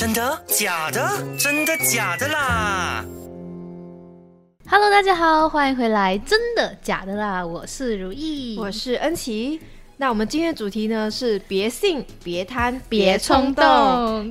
真的？假的？真的假的啦？Hello，大家好，欢迎回来。真的假的啦？我是如意，我是恩琪。那我们今天的主题呢是别信、别贪、别冲动，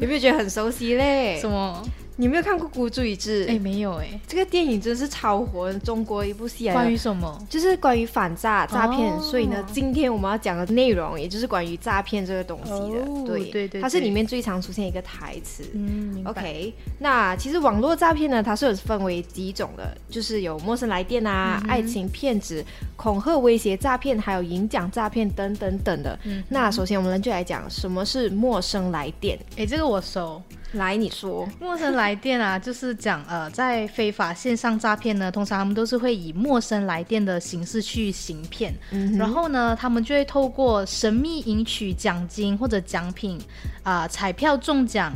有没有觉得很熟悉嘞？什么？你没有看过《孤注一掷》？哎，没有哎。这个电影真是超火，中国一部戏啊。关于什么？就是关于反诈诈骗。所以呢，今天我们要讲的内容，也就是关于诈骗这个东西的。对对对，它是里面最常出现一个台词。嗯，OK。那其实网络诈骗呢，它是有分为几种的，就是有陌生来电啊、爱情骗子、恐吓威胁诈骗，还有演讲诈骗等等等的。嗯那首先我们就来讲什么是陌生来电。哎，这个我熟。来，你说陌生来电啊，就是讲呃，在非法线上诈骗呢，通常他们都是会以陌生来电的形式去行骗，然后呢，他们就会透过神秘赢取奖金或者奖品啊，彩票中奖。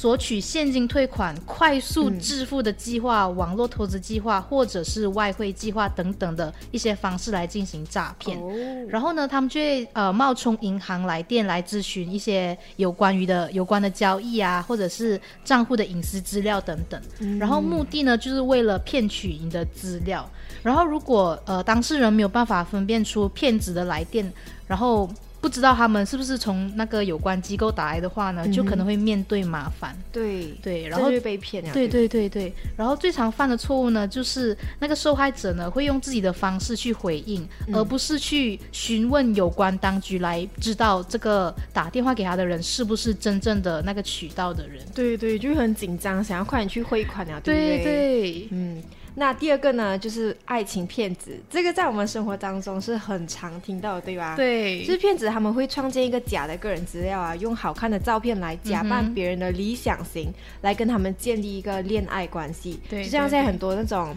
索取现金退款、快速致富的计划、网络投资计划，或者是外汇计划等等的一些方式来进行诈骗。然后呢，他们就会呃冒充银行来电来咨询一些有关于的有关的交易啊，或者是账户的隐私资料等等。然后目的呢，就是为了骗取你的资料。然后如果呃当事人没有办法分辨出骗子的来电，然后。不知道他们是不是从那个有关机构打来的话呢，就可能会面对麻烦。对对，然后就被骗了。对对对对，然后最常犯的错误呢，就是那个受害者呢会用自己的方式去回应，而不是去询问有关当局来知道这个打电话给他的人是不是真正的那个渠道的人。对对，就很紧张，想要快点去汇款啊，对不对？对，嗯。那第二个呢，就是爱情骗子，这个在我们生活当中是很常听到的，对吧？对，就是骗子他们会创建一个假的个人资料啊，用好看的照片来假扮别人的理想型，来跟他们建立一个恋爱关系。对，就像现在很多那种。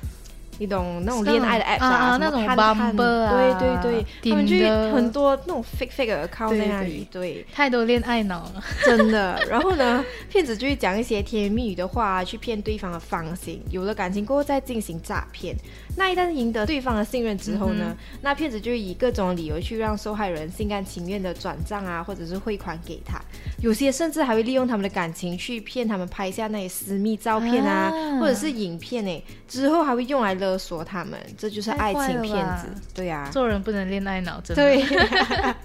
你懂那种恋爱的 app 啊，那种 Bumble 啊，对对对，他们就很多那种 fake fake account 在那里，对，太多恋爱脑了，真的。然后呢，骗子就会讲一些甜言蜜语的话去骗对方的芳心，有了感情过后再进行诈骗。那一旦赢得对方的信任之后呢，那骗子就以各种理由去让受害人心甘情愿的转账啊，或者是汇款给他。有些甚至还会利用他们的感情去骗他们拍下那些私密照片啊，或者是影片呢，之后还会用来勒。勒索他们，这就是爱情骗子，对呀，做人不能恋爱脑，真的。对。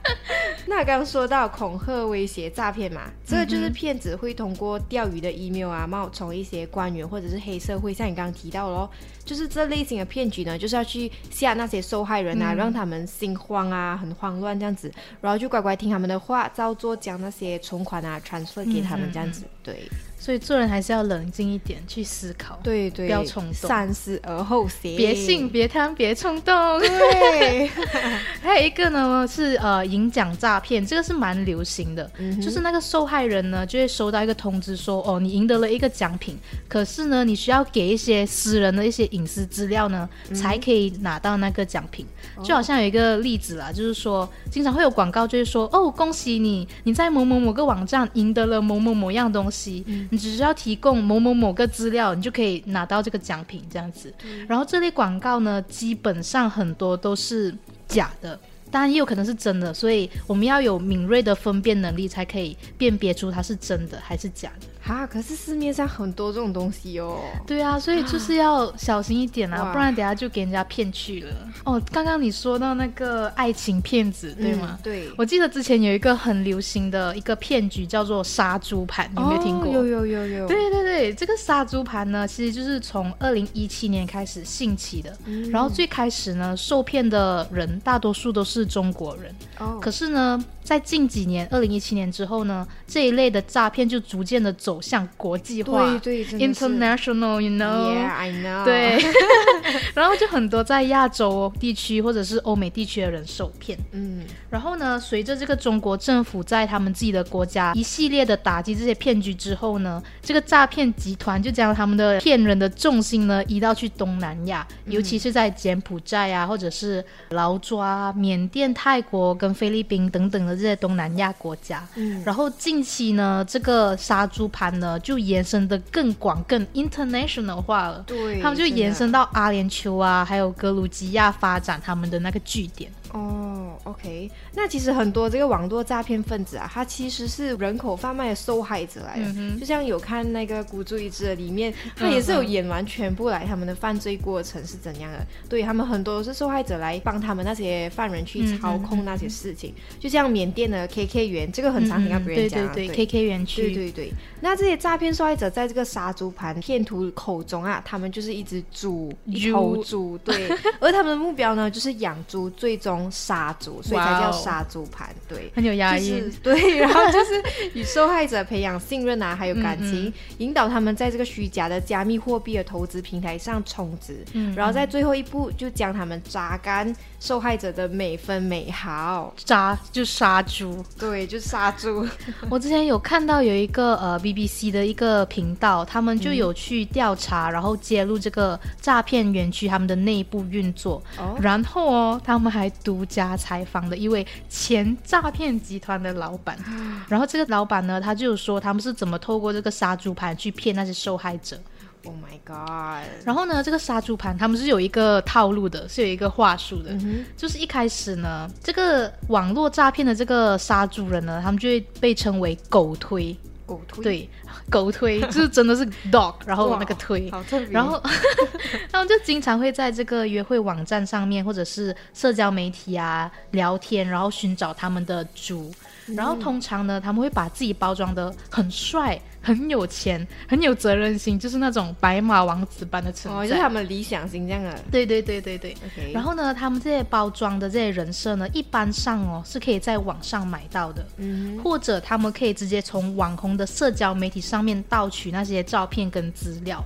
那刚刚说到恐吓、威胁、诈骗嘛，这个就是骗子会通过钓鱼的 email 啊，冒充一些官员或者是黑社会，像你刚刚提到咯，就是这类型的骗局呢，就是要去吓那些受害人啊，让他们心慌啊，很慌乱这样子，然后就乖乖听他们的话，照做将那些存款啊 transfer 给他们这样子，对。所以做人还是要冷静一点，去思考，对对，不要冲动，三思而后行，别信，别贪，别冲动。对，还有一个呢是呃赢奖诈骗，这个是蛮流行的，就是那个受害人呢就会收到一个通知说，哦，你赢得了一个奖品，可是呢你需要给一些私人的一些隐私资料呢，才可以拿到那个奖品。就好像有一个例子啦，就是说经常会有广告就是说，哦，恭喜你，你在某某某个网站赢得了某某某样东西。只需要提供某某某个资料，你就可以拿到这个奖品，这样子。然后这类广告呢，基本上很多都是假的。当然也有可能是真的，所以我们要有敏锐的分辨能力，才可以辨别出它是真的还是假的。哈，可是市面上很多这种东西哦。对啊，所以就是要小心一点啊，不然等下就给人家骗去了。哦，刚刚你说到那个爱情骗子，对吗？对，我记得之前有一个很流行的一个骗局叫做杀猪盘，有没有听过？有有有有。对对对，这个杀猪盘呢，其实就是从二零一七年开始兴起的。然后最开始呢，受骗的人大多数都是中国人。哦。可是呢。在近几年，二零一七年之后呢，这一类的诈骗就逐渐的走向国际化，对对，international，you know，yeah，I know，对，然后就很多在亚洲地区或者是欧美地区的人受骗，嗯，然后呢，随着这个中国政府在他们自己的国家一系列的打击这些骗局之后呢，这个诈骗集团就将他们的骗人的重心呢移到去东南亚，尤其是在柬埔寨啊，或者是劳抓、缅甸、泰国跟菲律宾等等的。这些东南亚国家，嗯，然后近期呢，这个杀猪盘呢就延伸的更广、更 international 化了。对，他们就延伸到阿联酋啊，还有格鲁吉亚发展他们的那个据点。哦，OK，那其实很多这个网络诈骗分子啊，他其实是人口贩卖的受害者来的。嗯就像有看那个《孤注一掷》里面，他也是有演完全部来他们的犯罪过程是怎样的。对他们很多都是受害者来帮他们那些犯人去操控那些事情。就像缅甸的 KK 园，这个很常听到别人讲、对对对，KK 园区，对对对。那这些诈骗受害者在这个杀猪盘骗徒口中啊，他们就是一只猪，一头猪，对。而他们的目标呢，就是养猪，最终杀猪，所以才叫杀猪盘。对，很有压抑。就是、对，然后就是与受害者培养信任啊，还有感情，嗯嗯引导他们在这个虚假的加密货币的投资平台上充值，嗯然后在最后一步就将他们榨干受害者的每分每毫。杀就杀猪，对，就杀猪。我之前有看到有一个呃 BBC 的一个频道，他们就有去调查，然后揭露这个诈骗园区他们的内部运作，哦然后哦，他们还独家采访了一位前诈骗集团的老板，然后这个老板呢，他就说他们是怎么透过这个杀猪盘去骗那些受害者。Oh my god！然后呢，这个杀猪盘他们是有一个套路的，是有一个话术的，嗯就是一开始呢，这个网络诈骗的这个杀猪人呢，他们就会被称为狗推，狗推，对，狗推就是真的是 dog，然后那个推。好特别。然后 他们就经常会在这个约会网站上面，或者是社交媒体啊聊天，然后寻找他们的猪。然后通常呢，他们会把自己包装的很帅、很有钱、很有责任心，就是那种白马王子般的存哦，在。就是他们理想型这样的。对对对对对。OK，然后呢，他们这些包装的这些人设呢，一般上哦是可以在网上买到的，嗯或者他们可以直接从网红的社交媒体上面盗取那些照片跟资料。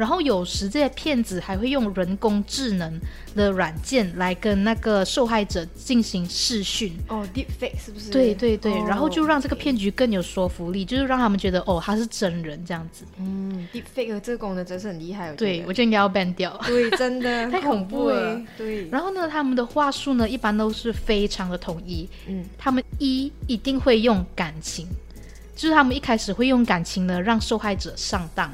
然后有时这些骗子还会用人工智能的软件来跟那个受害者进行视讯。哦，deepfake 是不是？对对对，哦然后就让这个骗局更有说服力，就是让他们觉得哦他是真人这样子。嗯，deepfake 这个功能真是很厉害，对我觉得应该要 ban 掉。对，真的 太恐怖了欸对，然后呢，他们的话术呢一般都是非常的统一，嗯他们一一定会用感情，就是他们一开始会用感情呢让受害者上当，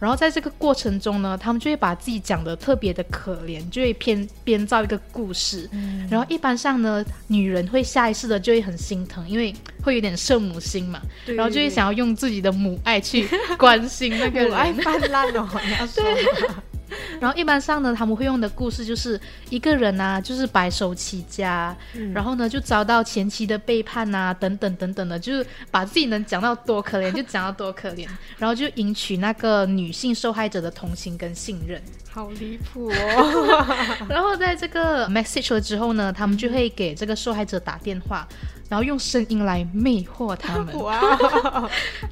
然后在这个过程中呢，他们就会把自己讲的特别的可怜，就会编编造一个故事，嗯。然后一般上呢，女人会下意识的就会很心疼，因为会有点圣母心嘛，然后就会想要用自己的母爱去关心那个母爱。泛滥哦，你要说 然后一般上呢，他们会用的故事就是一个人啊，就是白手起家，嗯然后呢就遭到前妻的背叛啊，等等等等的，就是把自己能讲到多可怜就讲到多可怜，然后就赢取那个女性受害者的同情跟信任。好离谱哦，然后在这个 message 了之后呢，他们就会给这个受害者打电话，然后用声音来魅惑他们。哇，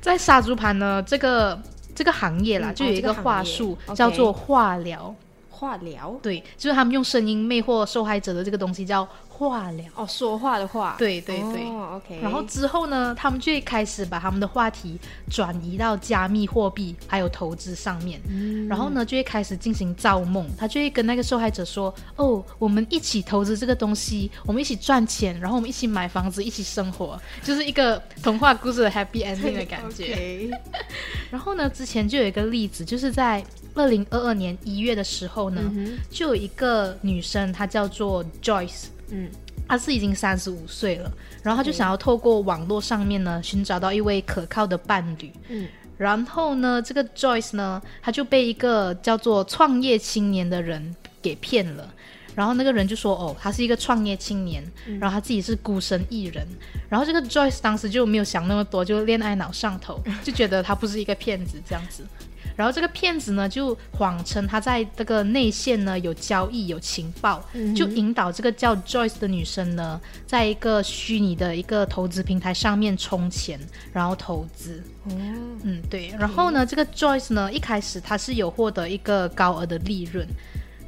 在杀猪盘呢，这个这个行业啦，嗯就有一个哦这个行业话术、叫做化疗。化疗？对，就是他们用声音魅惑受害者的这个东西叫化疗。哦，说话的话，对对对。哦，OK，然后之后呢，他们就会开始把他们的话题转移到加密货币还有投资上面，嗯。然后呢就会开始进行造梦，他就会跟那个受害者说：“哦，我们一起投资这个东西，我们一起赚钱，然后我们一起买房子，一起生活，就是一个童话故事的 happy ending 的感觉。然后呢，之前就有一个例子，就是在二零二二年一月的时候呢，嗯就有一个女生，她叫做 Joyce。嗯她是已经三十五岁了，然后她就想要透过网络上面呢寻找到一位可靠的伴侣。嗯然后呢，这个 Joyce 呢，她就被一个叫做创业青年的人给骗了。然后那个人就说：“哦，他是一个创业青年，然后他自己是孤身一人。”然后这个 Joyce 当时就没有想那么多，就恋爱脑上头，就觉得他不是一个骗子这样子。然后这个骗子呢，就谎称他在这个内线呢有交易、有情报，就引导这个叫 Joyce 的女生呢，在一个虚拟的一个投资平台上面充钱，然后投资。哦，嗯，对。然后呢，这个 Joyce 呢，一开始他是有获得一个高额的利润，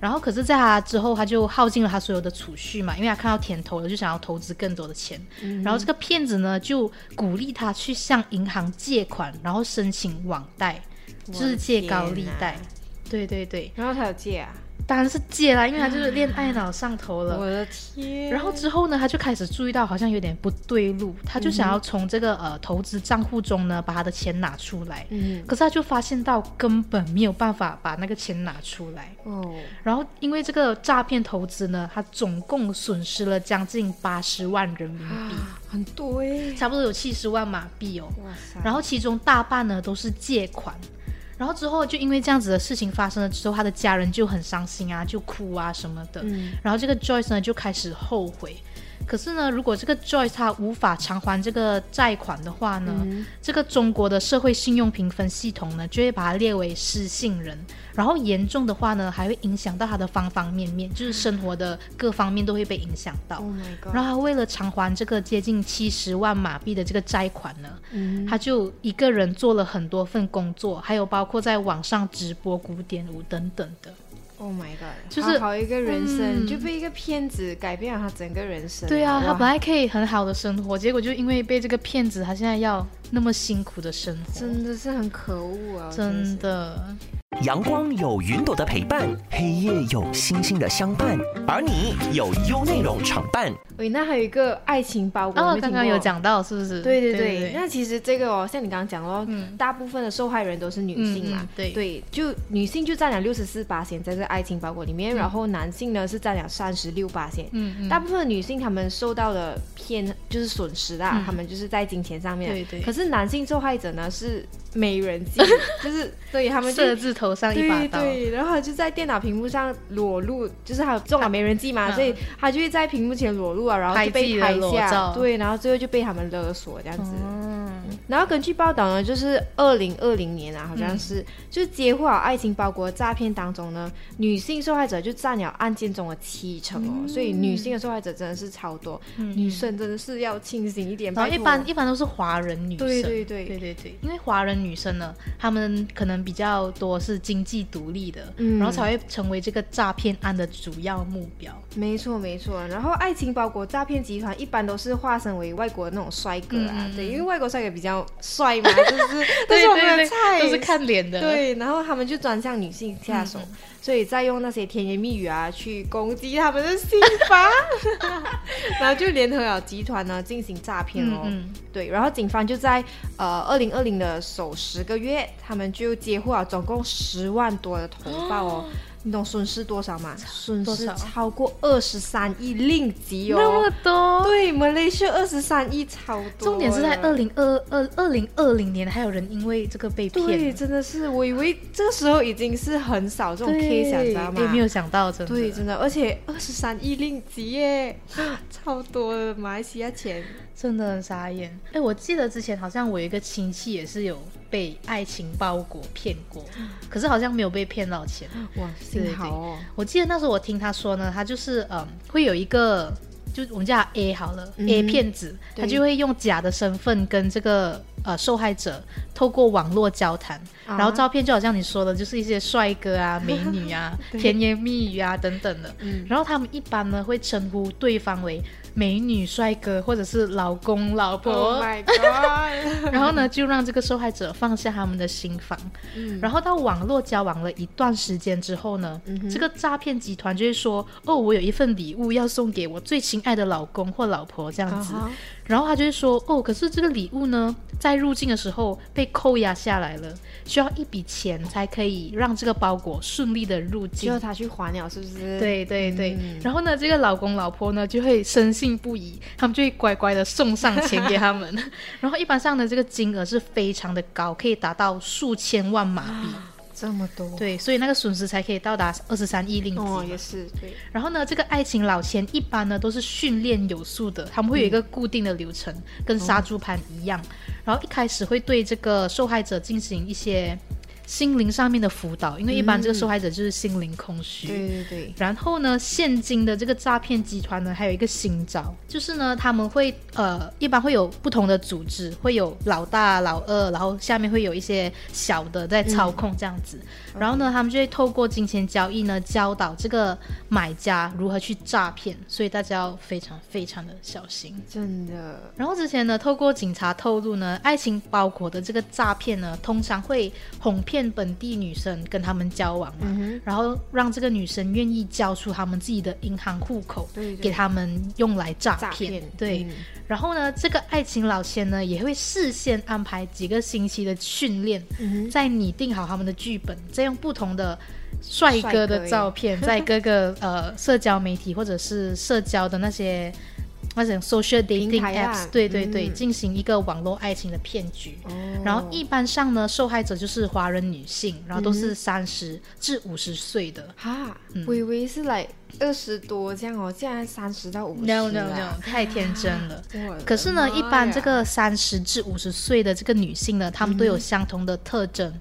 然后可是在他之后，他就耗尽了他所有的储蓄嘛，因为他看到甜头了，就想要投资更多的钱。然后这个骗子呢，就鼓励他去向银行借款，然后申请网贷，就是借高利贷。对对对，然后他有借啊，当然是戒啦，因为他就是恋爱脑上头了。我的天！然后之后呢，他就开始注意到好像有点不对路，他就想要从这个呃投资账户中呢把他的钱拿出来。嗯，可是他就发现到根本没有办法把那个钱拿出来。哦，然后因为这个诈骗投资呢，他总共损失了将近八十万人民币，很多哎，差不多有七十万马币哦。哇塞！然后其中大半呢都是借款。然后之后就因为这样子的事情发生了之后，他的家人就很伤心啊，就哭啊什么的。嗯然后这个 Joyce 呢就开始后悔。可是呢，如果这个 Joyce 他无法偿还这个债款的话呢，嗯。这个中国的社会信用评分系统呢就会把他列为失信人，然后严重的话呢还会影响到他的方方面面，就是生活的各方面都会被影响到。Oh 然后他为了偿还这个接近七十万马币的这个债款呢，嗯。他就一个人做了很多份工作，还有包括在网上直播古典舞等等的。Oh my god！就是好好一个人生、嗯就被一个骗子改变了他整个人生。对啊，他本来可以很好的生活，结果就因为被这个骗子，他现在要那么辛苦的生活，真的是很可恶啊！真的的。阳光有云朵的陪伴，黑夜有星星的相伴，而你有优内容常伴。喂，那还有一个爱情包裹，刚刚有。讲到是不是？对对对对，那其实这个哦，像你刚刚讲哦，嗯大部分的受害人都是女性嘛，对对，就女性就占了六十四八在这爱情包裹里面，然后男性呢是占了三十六八嗯嗯，大部分的女性她们受到的偏就是损失啦，嗯她们就是在金钱上面。对对可是男性受害者呢是美人计，就是所以他们就射字头上一把刀。对对，然后他就在电脑屏幕上裸露，就是他有中了没人记嘛，嗯。所以他就会在屏幕前裸露啊，然后就被拍下，对，然后最后就被他们勒索这样子。嗯，然后根据报道呢，就是二零二零年啊，好像嗯。是、就接获了爱情包裹的诈骗当中呢，女性受害者就占了案件中的七成哦，所以女性的受害者真的是超多，嗯。女生真的是要清醒一点。然后一般一般都是华人女生，对对对。对对对，因为华人女生呢，她们可能比较多是经济独立的，嗯然后才会成为这个诈骗案的主要目标。没错没错，然后爱情包裹诈骗集团一般都是化身为外国的那种帅哥啊，对，因为外国帅哥比较帅嘛，就是都是我们的菜，都是看脸的。，对，然后他们就专向女性 下手，嗯所以再用那些甜言蜜语啊去攻击他们的心房，然后就联合了集团呢进行诈骗哦。嗯对，然后警方就在呃二零二零的首十个月，他们就接获了总共十万多的投报哦。你懂损失多少吗？损失超过二十三亿令吉哦。那么多。对，马来西亚二十三亿超多。重点是在二。零二二二零二零年，还有人因为这个被骗。对，真的是，我以为这个时候已经是很少这种 case，你知道吗？也，没有想到，真的。对，真的，而且二十三亿令吉耶，超多的马来西亚钱。真的很傻眼。哎，我记得之前好像我有一个亲戚也是有被爱情包裹骗过，可是好像没有被骗到钱。哇，对幸好哦。我记得那时候我听他说呢，他就是嗯，会有一个，就我们叫他 A 好了、嗯 a 骗子，他就会用假的身份跟这个呃受害者透过网络交谈，啊然后照片就好像你说的，就是一些帅哥啊、美女啊、甜言蜜语啊等等的。嗯然后他们一般呢会称呼对方为美女、帅哥或者是老公、老婆。Oh my god！然后呢，就让这个受害者放下他们的心房。嗯然后到网络交往了一段时间之后呢，这个诈骗集团就会说：“哦，我有一份礼物要送给我最亲爱的老公或老婆这样子。然后他就会说：“哦，可是这个礼物呢，在入境的时候被扣押下来了，需要一笔钱才可以让这个包裹顺利的入境要。”他去还了，是不是？，对对对，嗯然后呢，这个老公老婆呢就会深信不疑，他们就会乖乖的送上钱给他们，然后一般上的这个金额是非常的高，可以达到数千万马币，这么多。对，所以那个损失才可以到达二十三亿令吉。哦，也是对。然后呢，这个爱情老千一般呢都是训练有素的，他们会有一个固定的流程，跟杀猪盘一样。然后一开始会对这个受害者进行一些心灵上面的辅导，因为一般这个受害者就是心灵空虚。对对对，然后呢，现今的这个诈骗集团呢，还有一个新招，就是呢，他们会呃，一般会有不同的组织，会有老大、老二，然后下面会有一些小的在操控这样子。然后呢，他们就会透过金钱交易呢，教导这个买家如何去诈骗，所以大家要非常非常的小心。真的。然后之前呢，透过警察透露呢，爱情包裹的这个诈骗呢，通常会哄骗骗本地女生跟他们交往嘛，嗯然后让这个女生愿意交出他们自己的银行户口对对。给他们用来诈诈骗。对，嗯。然后呢，这个爱情老千呢也会事先安排几个星期的训练，嗯再拟定好他们的剧本，再用不同的帅哥的照片，在各个呃社交媒体或者是社交的那些那种 social dating apps，、啊。对对对，嗯。进行一个网络爱情的骗局。哦。然后一般上呢，受害者就是华人女性，然后都嗯。是三十至五十岁的。哈，嗯。我以为是来二十多这样哦，竟然三十到五十 No no no，太天真了。可是呢，一般呀这个三十至五十岁的这个女性呢，她们都有相同的特征，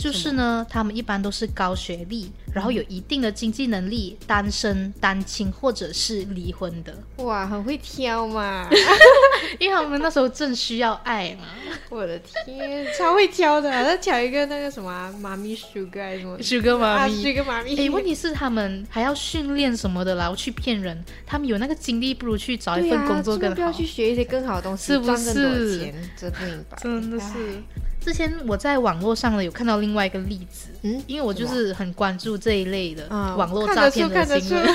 就是呢，他们一般都是高学历，然后有一定的经济能力，单身、单亲或者是离婚的，哇，很会挑嘛！因为他们那时候正需要爱嘛。我的天，超会挑的，再挑一个那个什么啊妈咪 sugar 还是什么 Sugar 妈啊咪。，sugar 妈咪。哎，问题是他们还要训练什么的，然后去骗人，他们有那个精力，不如去找一份工作怎么不要更好。去学一些更好的东西，是不赚更多钱？真不明白，真的是唉。之前我在网络上呢有看到另外一个例子，嗯，因为我就是很关注这一类的啊网络诈骗出看得新闻。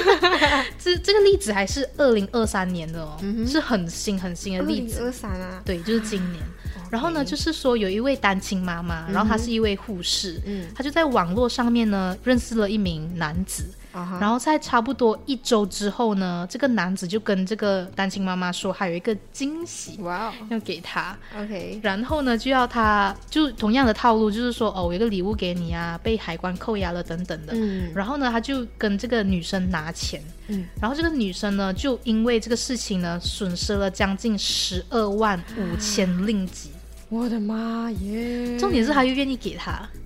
这这个例子还是二零二三年的哦，嗯是很新很新的例子。二三啊，对，就是今年。然后呢，就是说有一位单亲妈妈，然后她是一位护士，嗯她就在网络上面呢认识了一名男子，然后在差不多一周之后呢，这个男子就跟这个单亲妈妈说，还有一个惊喜哇哦要给她。，OK，然后呢，就要他就同样的套路，就是说哦，我有个礼物给你啊，被海关扣押了等等的。嗯然后呢，他就跟这个女生拿钱，嗯，然后这个女生呢，就因为这个事情呢，损失了将近十二万五千令吉。我的妈耶！重点是他又愿意给他，嗯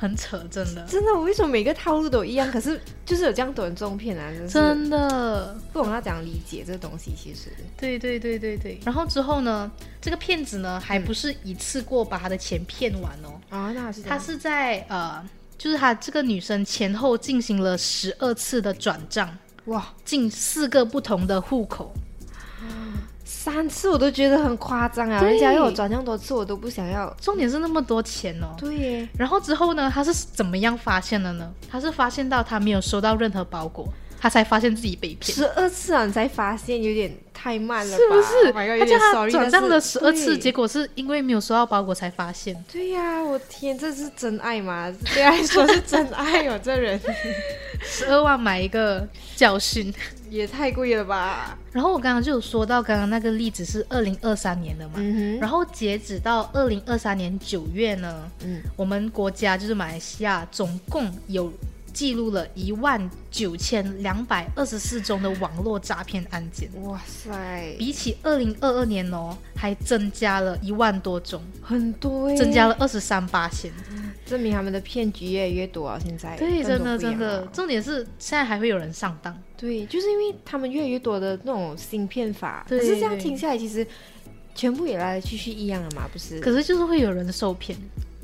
很扯，真的，真的，我为什么每个套路都一样？可是就是有这样多人中骗啊，真真的，不懂要怎样理解这个东西。其实，对对对对对。然后之后呢，这个骗子呢，还不是一次过把他的钱骗完哦，啊，那是他是在呃，就是他这个女生前后进行了十二次的转账。哇，进四个不同的户口，三次我都觉得很夸张啊！人家要我转那么多次，我都不想要。重点是那么多钱哦。对耶，然后之后呢，他是怎么样发现的呢？他是发现到他没有收到任何包裹，他才发现自己被骗。十二次啊，你才发现有点太慢了吧？是不是 Oh 他叫点他转账了十二次，结果是因为没有收到包裹才发现。对呀、我天，这是真爱吗？对来说是真爱哦，这人 十二万买一个教训。也太贵了吧？然后我刚刚就有说到，刚刚那个例子是二零二三年的嘛，嗯哼，然后截止到二零二三年九月呢，嗯，我们国家就是马来西亚，总共有记录了一万九千两百二十四宗的网络诈骗案件，哇塞，比起二零二二年哦，还增加了一万多宗，很多耶，增加了二十三八千。证明他们的骗局越来越多啊！现在对，真的真的，重点是现在还会有人上当。对，就是因为他们越来越多的那种新骗法，可是这样对听下来，其实全部也来来去去一样了嘛，不是？可是就是会有人受骗。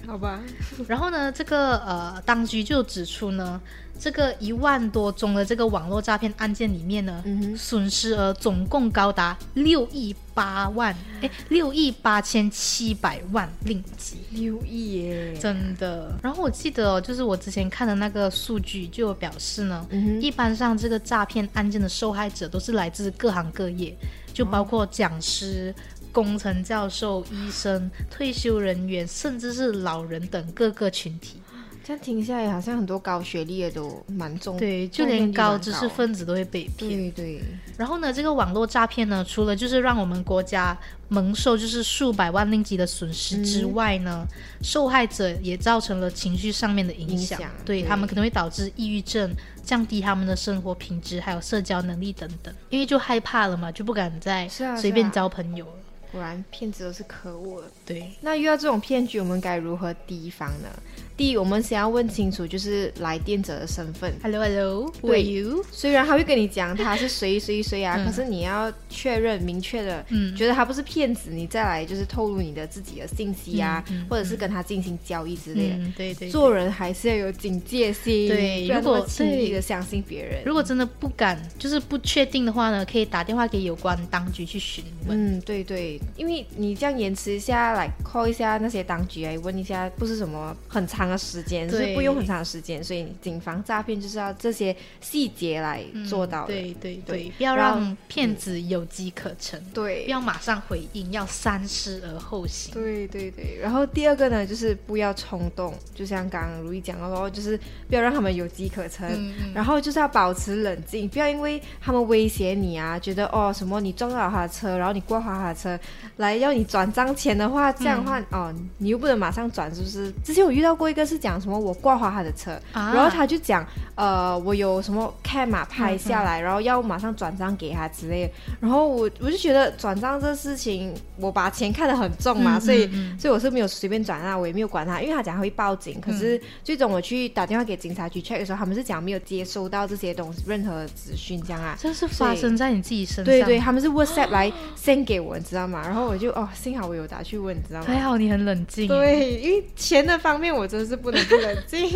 好吧，然后呢，这个呃，当局就指出呢，这个一万多宗的这个网络诈骗案件里面呢，嗯损失额总共高达六亿八万，哎，六亿八千七百万令吉。六亿耶，真的，然后我记得哦，就是我之前看的那个数据就有表示呢，嗯一般上这个诈骗案件的受害者都是来自各行各业，就包括讲师、工程教授、医生、退休人员，甚至是老人等各个群体。这样听下来，好像很多高学历的都蛮重，对，就连高知识分子都会被骗。对对，然后呢，这个网络诈骗呢，除了就是让我们国家蒙受就是数百万令吉的损失之外呢，受害者也造成了情绪上面的影响，影响对对他们可能会导致抑郁症，降低他们的生活品质，还有社交能力等等，因为就害怕了嘛，就不敢再随便交朋友了。果然骗子都是可恶的。对，那遇到这种骗局，我们该如何提防呢？第一，我们先要问清楚，就是来电者的身份。Hello Hello，Who 对 are you？虽然他会跟你讲他是谁谁谁啊，嗯可是你要确认明确的，嗯觉得他不是骗子，你再来就是透露你的自己的信息啊，嗯嗯或者是跟他进行交易之类的。嗯，对对对做人还是要有警戒心，对如果轻易的相信别人。如果真的不敢，就是不确定的话呢，可以打电话给有关当局去询问。嗯，对对，因为你这样延迟一下，来 call 一下那些当局来问一下，不是什么很常长的时间，是对不用很长的时间，所以警方诈骗就是要这些细节来做到的。对对对。对，不要让骗子有机可乘，对不对。要马上回应，要三思而后行。对对对，然后第二个呢，就是不要冲动，就像刚刚如意讲的咯，就是不要让他们有机可乘，然后就是要保持冷静，不要因为他们威胁你啊，觉得哦什么你撞到了他的车，然后你挂花他的车，来要你转账钱的话，这样的话、嗯。哦，你又不能马上转，是不是？之前我遇到过一个是讲什么我挂花他的车，啊然后他就讲呃我有什么 cam 啊拍下嗯来，然后要马上转账给他之类的，然后我我就觉得转账这事情，我把钱看得很重嘛，嗯所以、所以我是没有随便转啊，我也没有管他，因为他讲他会报警，可嗯是最终我去打电话给警察局 check 的时候，他们是讲没有接收到这些东西任何资讯这样啊。这是发生在你自己身上，对对，他们是 WhatsApp 来 send 给我，你知道吗？然后我就哦，幸好我有打去问，你知道吗？还好你很冷静。，对，因为钱的方面我真的是不能不冷静。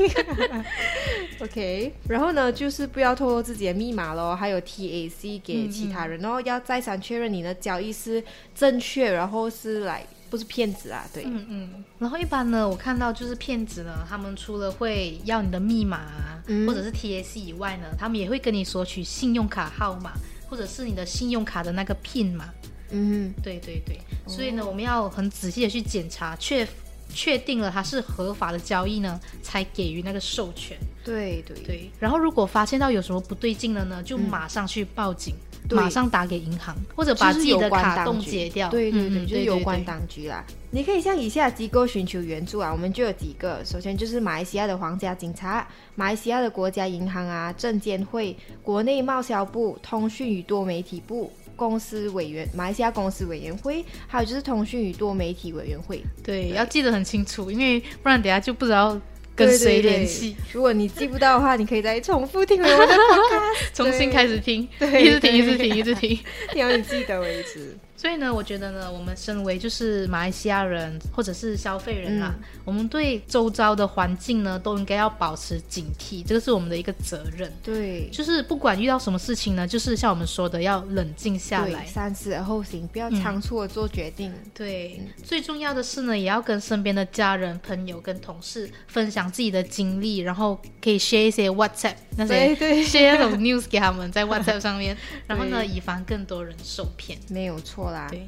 OK，然后呢，就是不要透露自己的密码咯，还有 TAC 给其他人，然后要再三确认你的交易是正确，然后是来不是骗子啊，对。嗯嗯。然后一般呢，我看到就是骗子呢，他们除了会要你的密码啊，嗯或者是 TAC 以外呢，他们也会跟你索取信用卡号码，或者是你的信用卡的那个 PIN 码。嗯对对对，所以呢，我们要很仔细的去检查，确确定了它是合法的交易呢，才给予那个授权。哼，对对对，然后如果发现到有什么不对劲了呢，就马上去报警，对马上打给银行，或者把自己的卡冻结掉。对对对，嗯就是有关对当局啦。你可以向以下机构寻求援助啊，我们就有几个，首先就是马来西亚的皇家警察、马来西亚的国家银行啊、证监会、国内贸销部、通讯与多媒体部。公司委员、马来西亚公司委员会，还有就是通讯与多媒体委员会，对，要记得很清楚，因为不然等下就不知道跟对谁联系，如果你记不到的话，你可以再重复听回我的 podcast，重新开始听，对一直听，一直听，一直听。听到你记得为止。所以呢，我觉得呢，我们身为就是马来西亚人或者是消费人啊，我们对周遭的环境呢，都应该要保持警惕，这个是我们的一个责任。对，就是不管遇到什么事情呢，就是像我们说的，要冷静下，来。三思而后行，不要仓促的做决定。对，最重要的是呢，也要跟身边的家人、朋友跟同事分享自己的经历，然后可以 share 一些 WhatsApp 那些对对 share 那种 news 给他们在 WhatsApp 上面，然后呢，以防更多人受骗。没有错啦。对，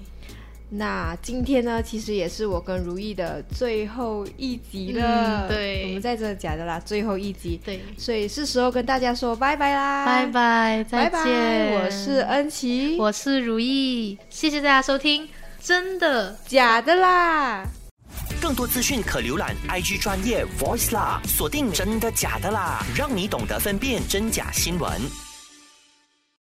那今天呢，其实也是我跟如意的最后一集了。嗯对我们在这假的啦，最后一集，对，所以是时候跟大家说拜拜啦，拜拜，再拜见。拜，我是恩琪，我是如意，谢谢大家收听，真的。假的啦。更多资讯可浏览 IG 专业 Voice 啦，锁定真的假的啦，让你懂得分辨真假新闻。